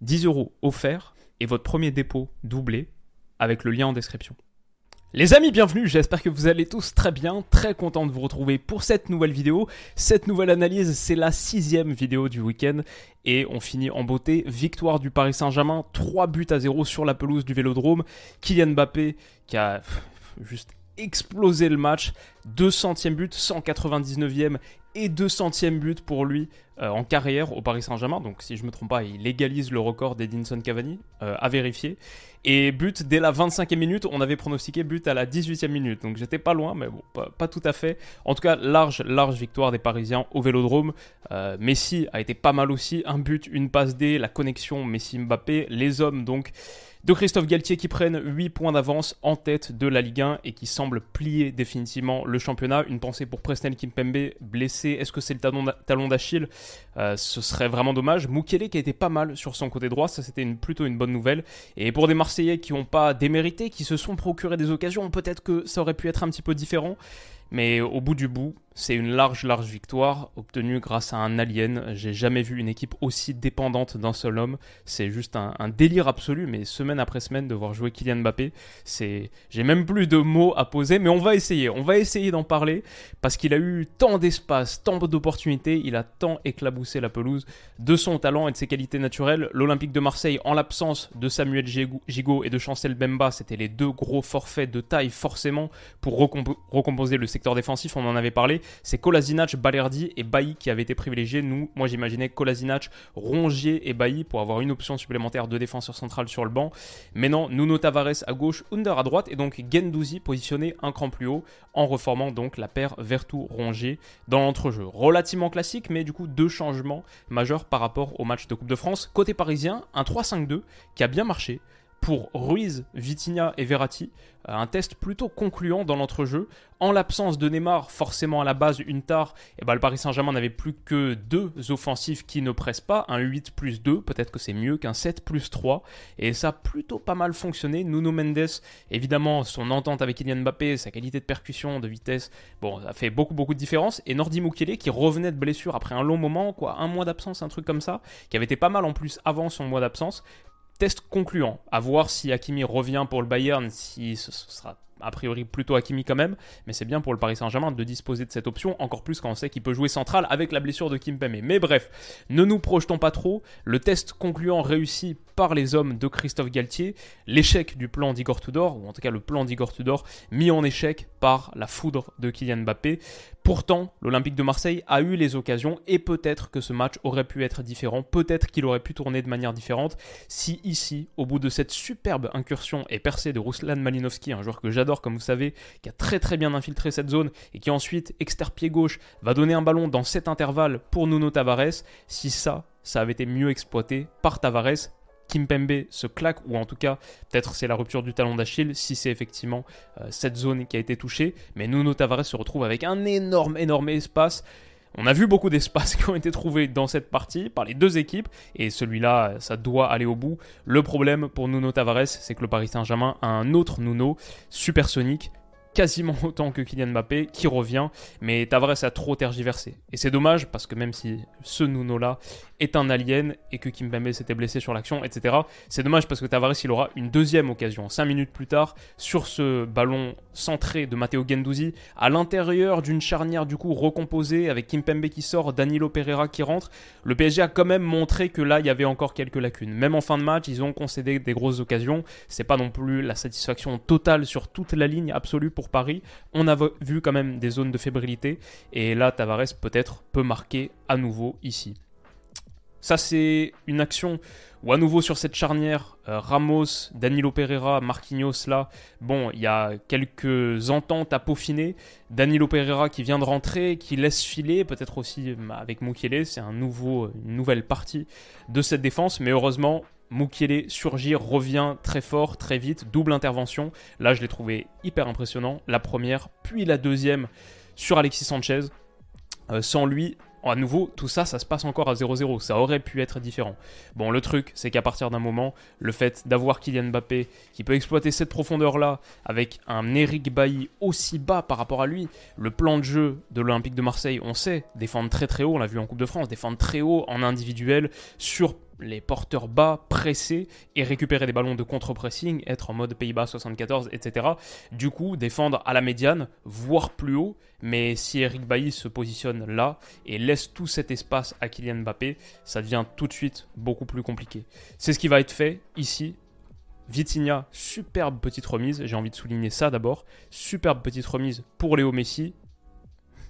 10 euros offerts et votre premier dépôt doublé avec le lien en description. Les amis, bienvenue, j'espère que vous allez tous très bien, très content de vous retrouver pour cette nouvelle vidéo. Cette nouvelle analyse, c'est la sixième vidéo du week-end et on finit en beauté. Victoire du Paris Saint-Germain, 3 buts à 0 sur la pelouse du Vélodrome. Kylian Mbappé qui a juste explosé le match, 200e but, 199e et 200e but pour lui euh, en carrière au Paris Saint-Germain. Donc, si je me trompe pas, il légalise le record d'Edinson Cavani, euh, à vérifier. Et but dès la 25e minute, on avait pronostiqué but à la 18e minute. Donc, j'étais pas loin, mais bon, pas, tout à fait. En tout cas, large, large victoire des Parisiens au Vélodrome. Euh, Messi a été pas mal aussi. Un but, une passe D, la connexion Messi-Mbappé. Les hommes, donc de Christophe Galtier qui prennent 8 points d'avance en tête de la Ligue 1 et qui semblent plier définitivement le championnat. Une pensée pour Presnel Kimpembe blessé. Est-ce que c'est le talon d'Achille? Euh, Ce serait vraiment dommage. Mukele qui a été pas mal sur son côté droit, ça c'était plutôt une bonne nouvelle. Et pour des Marseillais qui n'ont pas démérité, qui se sont procurés des occasions, peut-être que ça aurait pu être un petit peu différent. Mais au bout du bout, c'est une large, large victoire obtenue grâce à un alien. J'ai jamais vu une équipe aussi dépendante d'un seul homme. C'est juste un, délire absolu, mais semaine après semaine de voir jouer Kylian Mbappé, c'est, j'ai même plus de mots à poser, mais on va essayer. On va essayer d'en parler parce qu'il a eu tant d'espace, tant d'opportunités, il a tant éclaboussé la pelouse de son talent et de ses qualités naturelles. L'Olympique de Marseille, en l'absence de Samuel Gigot et de Chancel Bemba, c'était les deux gros forfaits de taille forcément pour recomposer le secteur défensif. On en avait parlé c'est Kolasinac, Balerdi et Bailly qui avaient été privilégiés. Nous, moi j'imaginais Kolasinac, Rongier et Bailly pour avoir une option supplémentaire de défenseur central sur le banc. Mais Nuno Tavares à gauche, Under à droite et donc Gendouzi positionné un cran plus haut en reformant donc la paire Vertou-Rongier dans l'entrejeu. Relativement classique, mais du coup deux changements majeurs par rapport au match de Coupe de France. Côté parisien, un 3-5-2 qui a bien marché pour Ruiz, Vitinha et Verratti. Euh, un test plutôt concluant dans l'entrejeu. En l'absence de Neymar, forcément à la base, une tare, et eh ben, le Paris Saint-Germain n'avait plus que deux offensifs qui ne pressent pas. Un 8 plus 2, peut-être que c'est mieux qu'un 7 plus 3. Et ça a plutôt pas mal fonctionné. Nuno Mendes, évidemment, son entente avec Kylian Mbappé, sa qualité de percussion, de vitesse, bon, ça fait beaucoup, de différence. Et Nordi Mukiele, qui revenait de blessure après un long moment, quoi, un mois d'absence, un truc comme ça, qui avait été pas mal en plus avant son mois d'absence, Test concluant. À voir si Hakimi revient pour le Bayern, si ce sera a priori plutôt Hakimi quand même, mais c'est bien pour le Paris Saint-Germain de disposer de cette option, encore plus quand on sait qu'il peut jouer central avec la blessure de Kimpembe. Mais bref, ne nous projetons pas trop, le test concluant réussi par les hommes de Christophe Galtier, l'échec du plan d'Igor Tudor, ou en tout cas le plan d'Igor Tudor, mis en échec par la foudre de Kylian Mbappé. Pourtant, l'Olympique de Marseille a eu les occasions et peut-être que ce match aurait pu être différent, peut-être qu'il aurait pu tourner de manière différente si ici, au bout de cette superbe incursion et percée de Ruslan Malinowski, un joueur que j'adore comme vous savez, qui a très très bien infiltré cette zone et qui ensuite, externe pied gauche, va donner un ballon dans cet intervalle pour Nuno Tavares. Si ça, ça avait été mieux exploité par Tavares, Kimpembe se claque, ou en tout cas, peut-être c'est la rupture du talon d'Achille, si c'est effectivement euh, cette zone qui a été touchée. Mais Nuno Tavares se retrouve avec un énorme, énorme espace. On a vu beaucoup d'espaces qui ont été trouvés dans cette partie par les deux équipes et celui-là, ça doit aller au bout. Le problème pour Nuno Tavares, c'est que le Paris Saint-Germain a un autre Nuno supersonique quasiment autant que Kylian Mbappé qui revient, mais Tavares a trop tergiversé. Et c'est dommage parce que même si ce Nuno-là est un alien et que Kimpembe s'était blessé sur l'action, etc., c'est dommage parce que Tavares il aura une deuxième occasion, 5 minutes plus tard, sur ce ballon centré de Matteo Gendouzi, à l'intérieur d'une charnière du coup recomposée avec Kimpembe qui sort, Danilo Pereira qui rentre. Le PSG a quand même montré que là il y avait encore quelques lacunes. Même en fin de match, ils ont concédé des grosses occasions. C'est pas non plus la satisfaction totale sur toute la ligne absolue Paris. On a vu quand même des zones de fébrilité et là Tavares peut-être peut marquer à nouveau ici. Ça, c'est une action où, à nouveau, sur cette charnière, euh, Ramos, Danilo Pereira, Marquinhos, là, bon, il y a quelques ententes à peaufiner. Danilo Pereira qui vient de rentrer, qui laisse filer, peut-être aussi bah, avec Mukiele, c'est un nouveau, une nouvelle partie de cette défense, mais heureusement, Mukiele surgit, revient très fort, très vite, double intervention. Là, je l'ai trouvé hyper impressionnant. La première, puis la deuxième sur Alexis Sanchez. Euh, sans lui, à nouveau, tout ça, ça se passe encore à 0-0. Ça aurait pu être différent. Bon, le truc, c'est qu'à partir d'un moment, le fait d'avoir Kylian Mbappé qui peut exploiter cette profondeur-là avec un Eric Bailly aussi bas par rapport à lui, le plan de jeu de l'Olympique de Marseille, on sait, défendre très très haut, on l'a vu en Coupe de France, défendre très haut en individuel sur les porteurs bas, presser et récupérer des ballons de contre-pressing, être en mode Pays-Bas 74, etc. Du coup, défendre à la médiane, voire plus haut. Mais si Eric Bailly se positionne là et laisse tout cet espace à Kylian Mbappé, ça devient tout de suite beaucoup plus compliqué. C'est ce qui va être fait ici. Vitinha, superbe petite remise, j'ai envie de souligner ça d'abord. Superbe petite remise pour Léo Messi,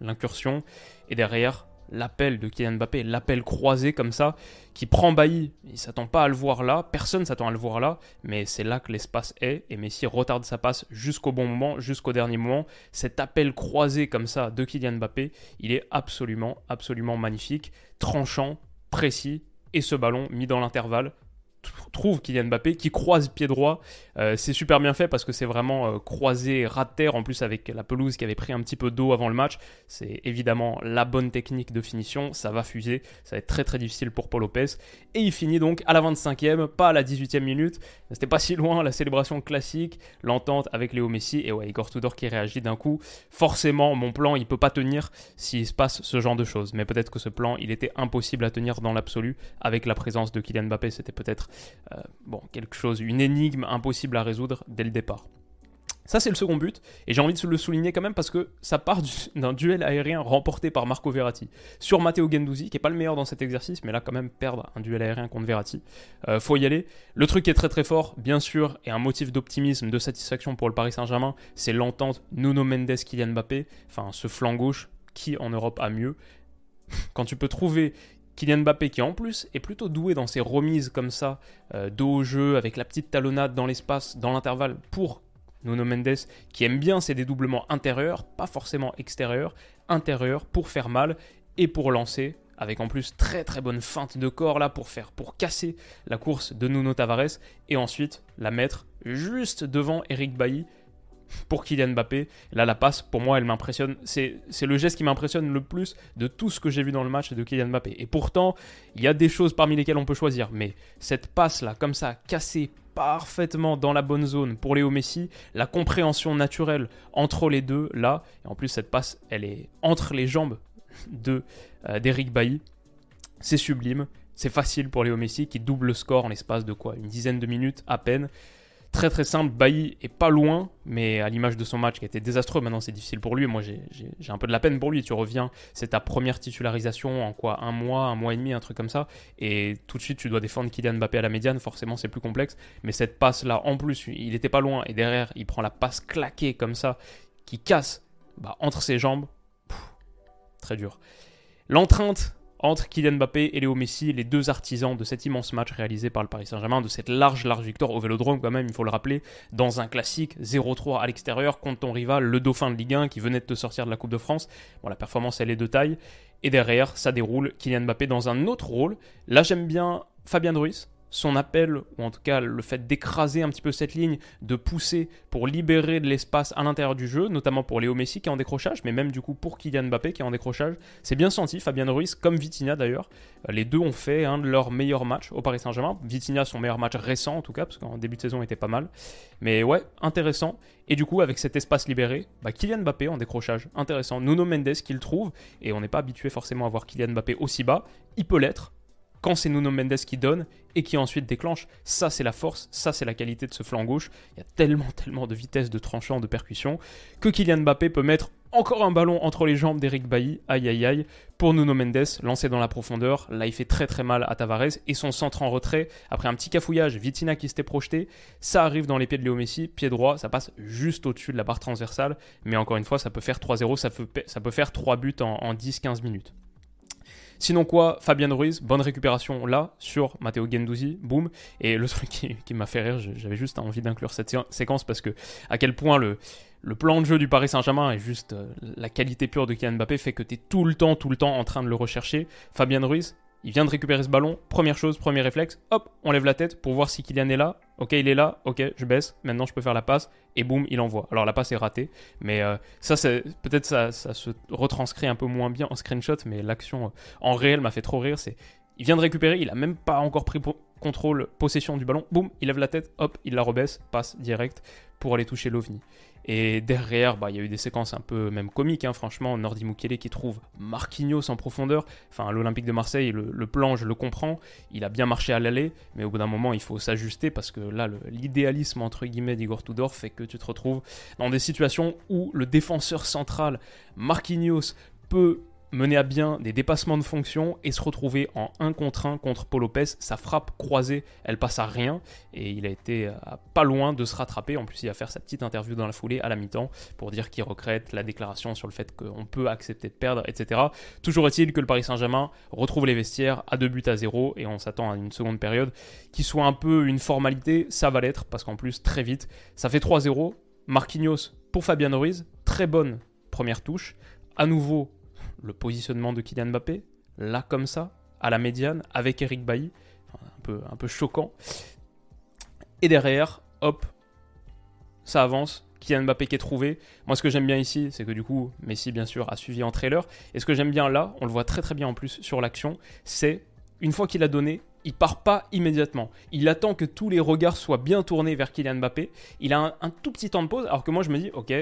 l'incursion. Et derrière, l'appel de Kylian Mbappé, l'appel croisé comme ça, qui prend Bailly. Il s'attend pas à le voir là, personne s'attend à le voir là, mais c'est là que l'espace est, et Messi retarde sa passe jusqu'au bon moment, jusqu'au dernier moment. Cet appel croisé comme ça de Kylian Mbappé, il est absolument, absolument magnifique, tranchant, précis, et ce ballon mis dans l'intervalle, trouve Kylian Mbappé, qui croise pied droit. Euh, c'est super bien fait parce que c'est vraiment euh, croisé rat de terre, en plus avec la pelouse qui avait pris un petit peu d'eau avant le match. C'est évidemment la bonne technique de finition, ça va fuser, ça va être très très difficile pour Paul Lopez. Et il finit donc à la 25e, pas à la 18e minute. C'était pas si loin, la célébration classique, l'entente avec Léo Messi et ouais, Igor Tudor qui réagit d'un coup. Forcément, mon plan, il peut pas tenir s'il se passe ce genre de choses. Mais peut-être que ce plan, il était impossible à tenir dans l'absolu avec la présence de Kylian Mbappé. C'était peut-être bon, quelque chose, une énigme impossible à résoudre dès le départ. Ça, c'est le second but, et j'ai envie de le souligner quand même parce que ça part d'un duel aérien remporté par Marco Verratti sur Matteo Gendouzi, qui est pas le meilleur dans cet exercice, mais là, quand même, perdre un duel aérien contre Verratti. Euh, faut y aller. Le truc qui est très très fort, bien sûr, et un motif d'optimisme, de satisfaction pour le Paris Saint-Germain, c'est l'entente Nuno Mendes-Kylian Mbappé, enfin, ce flanc gauche, qui en Europe a mieux quand tu peux trouver Kylian Mbappé qui en plus est plutôt doué dans ses remises comme ça, euh, dos au jeu, avec la petite talonnade dans l'espace, dans l'intervalle pour Nuno Mendes, qui aime bien ses dédoublements intérieurs, pas forcément extérieurs, intérieurs pour faire mal et pour lancer, avec en plus très très bonne feinte de corps là pour faire, pour casser la course de Nuno Tavares et ensuite la mettre juste devant Eric Bailly pour Kylian Mbappé. Là, la passe, pour moi, elle m'impressionne. C'est le geste qui m'impressionne le plus de tout ce que j'ai vu dans le match de Kylian Mbappé. Et pourtant, il y a des choses parmi lesquelles on peut choisir. Mais cette passe-là, comme ça, cassée parfaitement dans la bonne zone pour Léo Messi, la compréhension naturelle entre les deux, là, et en plus cette passe, elle est entre les jambes de euh, d'Eric Bailly, c'est sublime, c'est facile pour Léo Messi qui double le score en l'espace de quoi? Une dizaine de minutes à peine, très très simple. Bailly est pas loin, mais à l'image de son match qui a été désastreux, maintenant c'est difficile pour lui. Moi j'ai un peu de la peine pour lui. Tu reviens, c'est ta première titularisation en quoi? Un mois, un mois et demi, un truc comme ça. Et tout de suite tu dois défendre Kylian Mbappé à la médiane, forcément c'est plus complexe. Mais cette passe là, en plus, il était pas loin. Et derrière, il prend la passe claquée comme ça, qui casse bah, entre ses jambes. très dur. L'entrainte entre Kylian Mbappé et Léo Messi, les deux artisans de cet immense match réalisé par le Paris Saint-Germain, de cette large, large victoire au Vélodrome quand même, il faut le rappeler, dans un classique 0-3 à l'extérieur contre ton rival, le Dauphin de Ligue 1 qui venait de te sortir de la Coupe de France. Bon, la performance elle est de taille. Et derrière, ça déroule Kylian Mbappé dans un autre rôle. Là, j'aime bien Fabien Ruiz, son appel, ou en tout cas le fait d'écraser un petit peu cette ligne, de pousser pour libérer de l'espace à l'intérieur du jeu, notamment pour Léo Messi qui est en décrochage, mais même du coup pour Kylian Mbappé qui est en décrochage. C'est bien senti, Fabien Ruiz comme Vitinha d'ailleurs. Euh, les deux ont fait un de leurs meilleurs matchs au Paris Saint-Germain. Vitinha son meilleur match récent en tout cas, parce qu'en début de saison il était pas mal. Mais ouais, intéressant. Et du coup, avec cet espace libéré, bah, Kylian Mbappé en décrochage, intéressant. Nuno Mendes qui le trouve, et on n'est pas habitué forcément à voir Kylian Mbappé aussi bas. Il peut l'être, quand c'est Nuno Mendes qui donne et qui ensuite déclenche. Ça, c'est la force, ça, c'est la qualité de ce flanc gauche. Il y a tellement, tellement de vitesse, de tranchant, de percussion que Kylian Mbappé peut mettre encore un ballon entre les jambes d'Eric Bailly. Aïe, aïe, aïe. Pour Nuno Mendes, lancé dans la profondeur. Là, il fait très, très mal à Tavares et son centre en retrait. Après un petit cafouillage, Vitina qui s'était projeté. Ça arrive dans les pieds de Léo Messi. Pied droit, ça passe juste au-dessus de la barre transversale. Mais encore une fois, ça peut faire 3-0. Ça peut, faire 3 buts en 10-15 minutes. Sinon quoi, Fabien Ruiz, bonne récupération là sur Matteo Gendouzi, boum. Et le truc qui, m'a fait rire, j'avais juste envie d'inclure cette séquence parce que à quel point le, plan de jeu du Paris Saint-Germain et juste euh, la qualité pure de Kylian Mbappé fait que tu es tout le temps, tout le temps en train de le rechercher. Fabien Ruiz, il vient de récupérer ce ballon. Première chose, premier réflexe, hop, on lève la tête pour voir si Kylian est là. Ok, il est là. Ok, je baisse. Maintenant, je peux faire la passe. Et boum, il envoie. Alors, la passe est ratée. Mais euh, ça, peut-être ça, ça se retranscrit un peu moins bien en screenshot. Mais l'action euh, en réel m'a fait trop rire. C'est il vient de récupérer, il a même pas encore pris contrôle, possession du ballon, boum, il lève la tête, hop, il la rebaisse, passe direct pour aller toucher l'OVNI. Et derrière, bah, il y a eu des séquences un peu même comiques, hein, franchement. Nordi Mukele qui trouve Marquinhos en profondeur. Enfin, l'Olympique de Marseille, le, plan, je le comprends. Il a bien marché à l'aller, mais au bout d'un moment, il faut s'ajuster parce que là, l'idéalisme, entre guillemets, d'Igor Tudor fait que tu te retrouves dans des situations où le défenseur central, Marquinhos, peut mener à bien des dépassements de fonction et se retrouver en 1 contre 1 contre Paul Lopez. Sa frappe croisée, elle passe à rien et il a été pas loin de se rattraper. En plus, il va faire sa petite interview dans la foulée à la mi-temps pour dire qu'il regrette la déclaration sur le fait qu'on peut accepter de perdre, etc. Toujours est-il que le Paris Saint-Germain retrouve les vestiaires à 2 buts à 0 et on s'attend à une seconde période qui soit un peu une formalité. Ça va l'être parce qu'en plus, très vite, ça fait 3-0. Marquinhos pour Fabien Ruiz, très bonne première touche. À nouveau, le positionnement de Kylian Mbappé, là comme ça, à la médiane, avec Eric Bailly, un, peu, un peu choquant. Et derrière, hop, ça avance. Kylian Mbappé qui est trouvé. Moi, ce que j'aime bien ici, c'est que du coup, Messi, bien sûr, a suivi en trailer. Et ce que j'aime bien là, on le voit très très bien en plus sur l'action, c'est une fois qu'il a donné, il part pas immédiatement. Il attend que tous les regards soient bien tournés vers Kylian Mbappé. Il a un, un tout petit temps de pause, alors que moi je me dis, ok,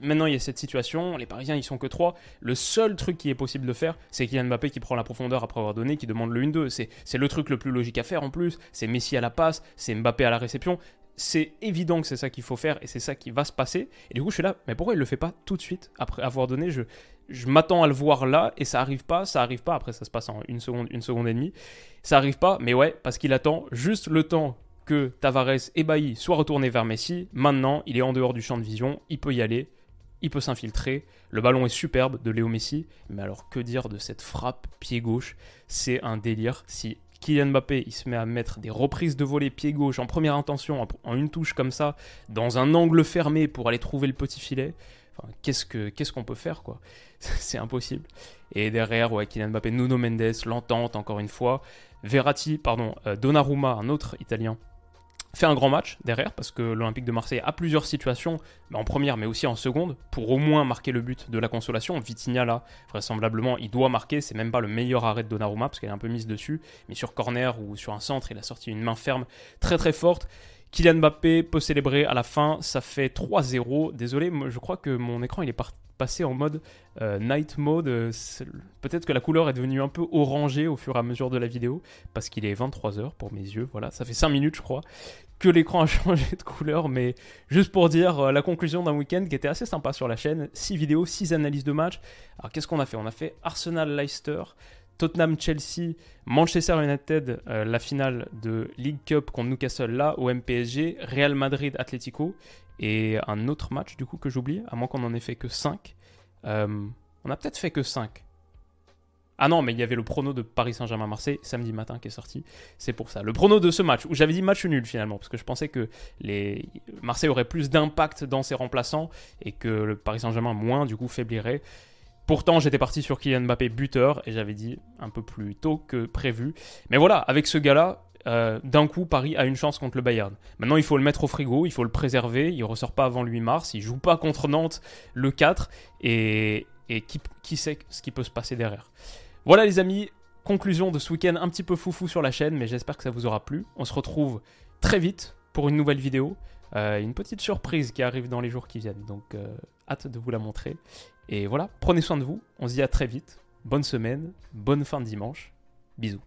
Maintenant, il y a cette situation, les Parisiens, ils sont que 3. Le seul truc qui est possible de faire, c'est Kylian Mbappé qui prend la profondeur après avoir donné, qui demande le 1-2. C'est le truc le plus logique à faire en plus. C'est Messi à la passe, c'est Mbappé à la réception. C'est évident que c'est ça qu'il faut faire et c'est ça qui va se passer. Et du coup, je suis là, mais pourquoi il le fait pas tout de suite après avoir donné? Je, je m'attends à le voir là et ça arrive pas, ça arrive pas. Après, ça se passe en une seconde, une seconde et demie. Ça arrive pas, mais ouais, parce qu'il attend juste le temps que Tavares et Bailly soient retournés vers Messi. Maintenant, il est en dehors du champ de vision, il peut y aller, il peut s'infiltrer. Le ballon est superbe de Léo Messi, mais alors que dire de cette frappe pied gauche? C'est un délire. Si Kylian Mbappé il se met à mettre des reprises de volée pied gauche en première intention, en une touche comme ça, dans un angle fermé pour aller trouver le petit filet, qu'est-ce qu'on ce qu'on peut faire quoi? C'est impossible. Et derrière, ouais, Kylian Mbappé, Nuno Mendes, l'entente encore une fois. Verratti, pardon, euh, Donnarumma, un autre Italien, fait un grand match derrière parce que l'Olympique de Marseille a plusieurs situations, en première mais aussi en seconde, pour au moins marquer le but de la consolation. Vitinha là, vraisemblablement, il doit marquer, c'est même pas le meilleur arrêt de Donnarumma parce qu'elle est un peu mise dessus, mais sur corner ou sur un centre, il a sorti une main ferme très très forte. Kylian Mbappé peut célébrer à la fin, ça fait 3-0. Désolé, je crois que mon écran il est passé en mode euh, night mode. Euh, peut-être que la couleur est devenue un peu orangée au fur et à mesure de la vidéo, parce qu'il est 23h pour mes yeux. Voilà, ça fait 5 minutes, je crois, que l'écran a changé de couleur. Mais juste pour dire euh, la conclusion d'un week-end qui était assez sympa sur la chaîne 6 vidéos, 6 analyses de match. Alors qu'est-ce qu'on a fait? On a fait Arsenal-Leicester. Tottenham-Chelsea, Manchester United, euh, la finale de League Cup contre Newcastle là au MPSG, Real Madrid-Atlético et un autre match du coup que j'oublie, à moins qu'on en ait fait que 5. Euh, on a peut-être fait que 5. Ah non, mais il y avait le prono de Paris Saint-Germain-Marseille samedi matin qui est sorti. C'est pour ça. Le prono de ce match, où j'avais dit match nul finalement, parce que je pensais que les... Marseille aurait plus d'impact dans ses remplaçants et que le Paris Saint-Germain moins, du coup, faiblirait. Pourtant, j'étais parti sur Kylian Mbappé buteur et j'avais dit un peu plus tôt que prévu. Mais voilà, avec ce gars-là, euh, d'un coup, Paris a une chance contre le Bayern. Maintenant, il faut le mettre au frigo, il faut le préserver. Il ressort pas avant le 8 mars. Il joue pas contre Nantes le 4. Et, qui, qui, sait ce qui peut se passer derrière. Voilà, les amis. Conclusion de ce week-end un petit peu foufou sur la chaîne, mais j'espère que ça vous aura plu. On se retrouve très vite pour une nouvelle vidéo. Euh, une petite surprise qui arrive dans les jours qui viennent. Donc, euh, hâte de vous la montrer. Et voilà, prenez soin de vous. On se dit à très vite. Bonne semaine, bonne fin de dimanche. Bisous.